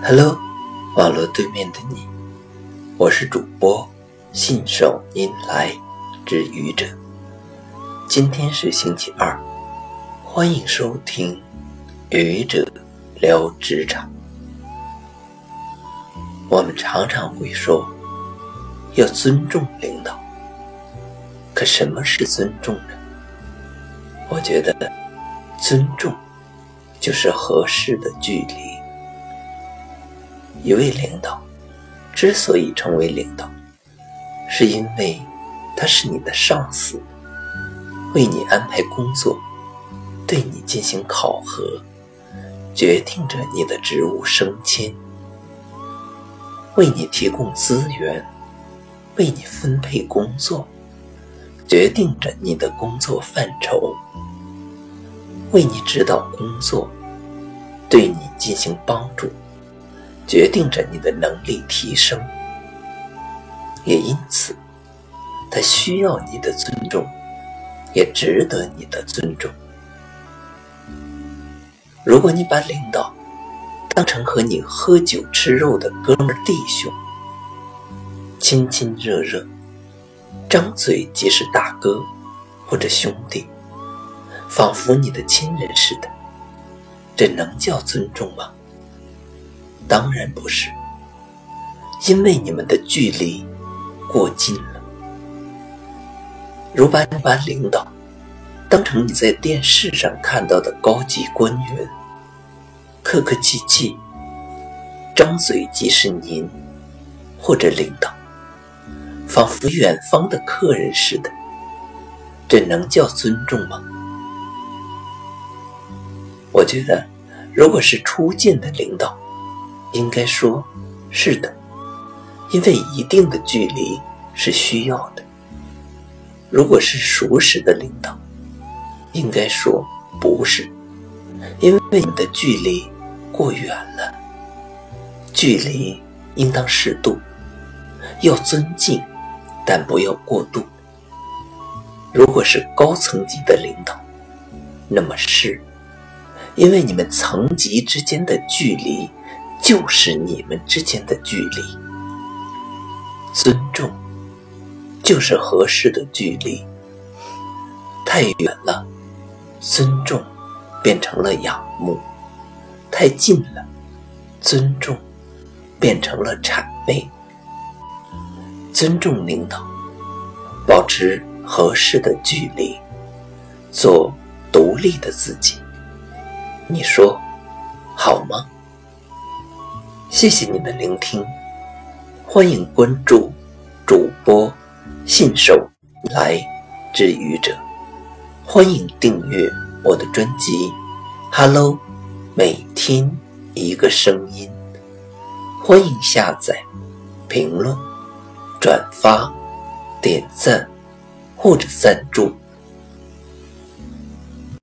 Hello，网络对面的你，我是主播信手拈来之愚者。今天是星期二，欢迎收听愚者聊职场。我们常常会说要尊重领导，可什么是尊重呢？我觉得尊重就是合适的距离。一位领导之所以成为领导，是因为他是你的上司，为你安排工作，对你进行考核，决定着你的职务升迁，为你提供资源，为你分配工作，决定着你的工作范畴，为你指导工作，对你进行帮助。决定着你的能力提升，也因此，他需要你的尊重，也值得你的尊重。如果你把领导当成和你喝酒吃肉的哥们弟兄，亲亲热热，张嘴即是大哥或者兄弟，仿佛你的亲人似的，这能叫尊重吗？当然不是，因为你们的距离过近了。如把你把领导当成你在电视上看到的高级官员，客客气气，张嘴即是您或者领导，仿佛远方的客人似的，这能叫尊重吗？我觉得，如果是初见的领导，应该说，是的，因为一定的距离是需要的。如果是熟识的领导，应该说不是，因为你的距离过远了。距离应当适度，要尊敬，但不要过度。如果是高层级的领导，那么是，因为你们层级之间的距离。就是你们之间的距离，尊重就是合适的距离。太远了，尊重变成了仰慕；太近了，尊重变成了谄媚。尊重领导，保持合适的距离，做独立的自己。你说好吗？谢谢你们聆听，欢迎关注主播信手来之愚者，欢迎订阅我的专辑，Hello，每天一个声音，欢迎下载、评论、转发、点赞或者赞助。